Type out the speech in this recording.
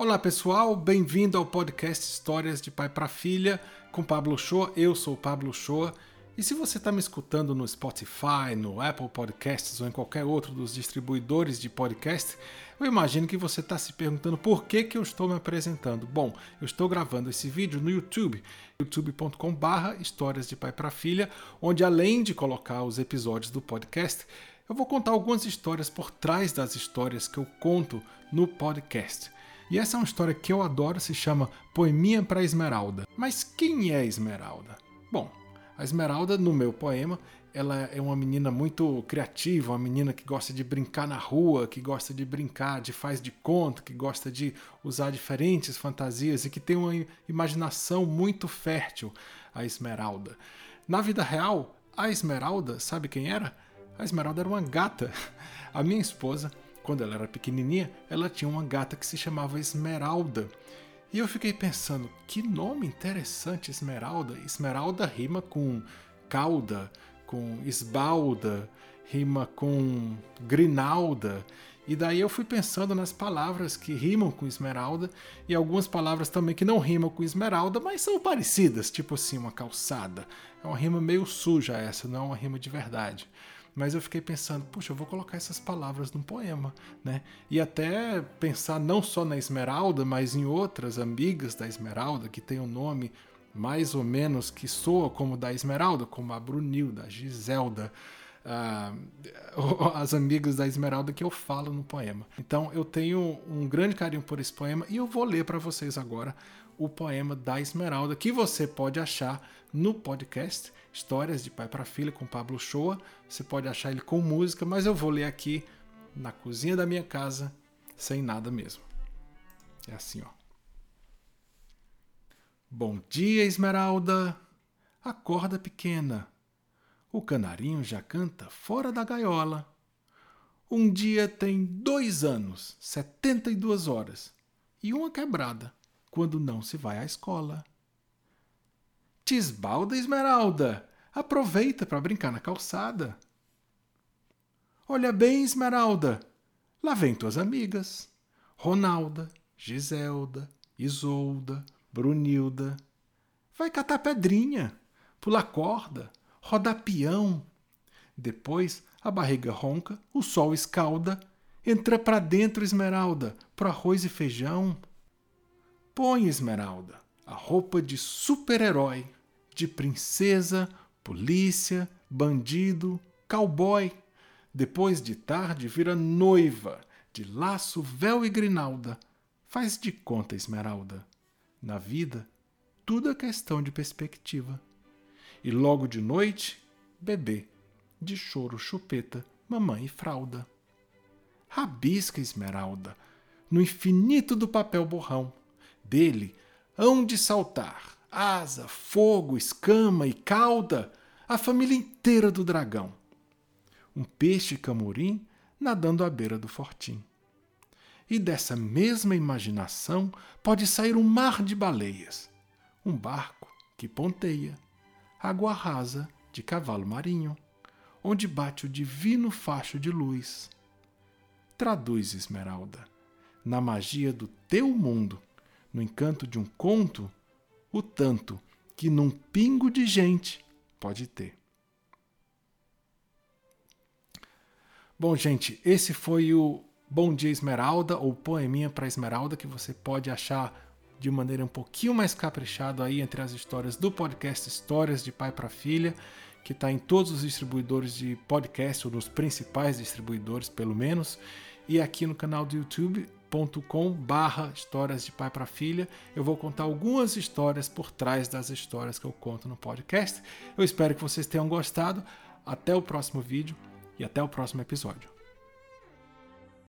Olá pessoal, bem-vindo ao podcast Histórias de Pai para Filha com Pablo Shoa. Eu sou Pablo Shoa. E se você está me escutando no Spotify, no Apple Podcasts ou em qualquer outro dos distribuidores de podcast, eu imagino que você está se perguntando por que, que eu estou me apresentando. Bom, eu estou gravando esse vídeo no YouTube, youtube.com/barra Histórias de Pai para Filha, onde além de colocar os episódios do podcast, eu vou contar algumas histórias por trás das histórias que eu conto no podcast. E essa é uma história que eu adoro, se chama Poeminha para Esmeralda. Mas quem é Esmeralda? Bom, a Esmeralda, no meu poema, ela é uma menina muito criativa, uma menina que gosta de brincar na rua, que gosta de brincar de faz de conta, que gosta de usar diferentes fantasias e que tem uma imaginação muito fértil, a Esmeralda. Na vida real, a Esmeralda, sabe quem era? A Esmeralda era uma gata. A minha esposa quando ela era pequenininha, ela tinha uma gata que se chamava Esmeralda. E eu fiquei pensando, que nome interessante, Esmeralda. Esmeralda rima com cauda, com esbalda, rima com grinalda. E daí eu fui pensando nas palavras que rimam com esmeralda e algumas palavras também que não rimam com esmeralda, mas são parecidas, tipo assim, uma calçada. É uma rima meio suja essa, não é uma rima de verdade. Mas eu fiquei pensando, puxa, eu vou colocar essas palavras num poema, né? E até pensar não só na Esmeralda, mas em outras amigas da Esmeralda que tem um nome mais ou menos que soa como da Esmeralda, como a Brunilda, a Giselda, uh, as amigas da Esmeralda que eu falo no poema. Então eu tenho um grande carinho por esse poema e eu vou ler para vocês agora o poema da Esmeralda, que você pode achar no podcast Histórias de Pai para Filha com Pablo Shoa. Você pode achar ele com música, mas eu vou ler aqui na cozinha da minha casa, sem nada mesmo. É assim, ó. Bom dia, Esmeralda. Acorda pequena. O canarinho já canta fora da gaiola. Um dia tem dois anos, setenta e duas horas, e uma quebrada quando não se vai à escola. Tisbalda Esmeralda, aproveita para brincar na calçada. Olha bem, Esmeralda, lá vem tuas amigas. Ronalda, Giselda, Isolda, Brunilda. Vai catar pedrinha, pular corda, rodar peão. Depois a barriga ronca, o sol escalda, entra pra dentro, Esmeralda, pro arroz e feijão. Põe, Esmeralda, a roupa de super-herói, de princesa, polícia, bandido, cowboy. Depois de tarde vira noiva, de laço, véu e grinalda. Faz de conta, Esmeralda. Na vida, tudo é questão de perspectiva. E logo de noite, bebê, de choro, chupeta, mamãe e fralda. Rabisca, Esmeralda, no infinito do papel borrão dele hão de saltar asa, fogo, escama e cauda, a família inteira do dragão. Um peixe camorim nadando à beira do fortim. E dessa mesma imaginação pode sair um mar de baleias, um barco que ponteia, água rasa de cavalo marinho, onde bate o divino facho de luz. Traduz, Esmeralda, na magia do teu mundo no encanto de um conto, o tanto que num pingo de gente pode ter. Bom, gente, esse foi o Bom Dia Esmeralda, ou Poeminha para Esmeralda, que você pode achar de maneira um pouquinho mais caprichada aí entre as histórias do podcast Histórias de Pai para Filha, que está em todos os distribuidores de podcast, ou nos principais distribuidores, pelo menos, e aqui no canal do YouTube youtube.com barra histórias de pai para filha. Eu vou contar algumas histórias por trás das histórias que eu conto no podcast. Eu espero que vocês tenham gostado. Até o próximo vídeo e até o próximo episódio.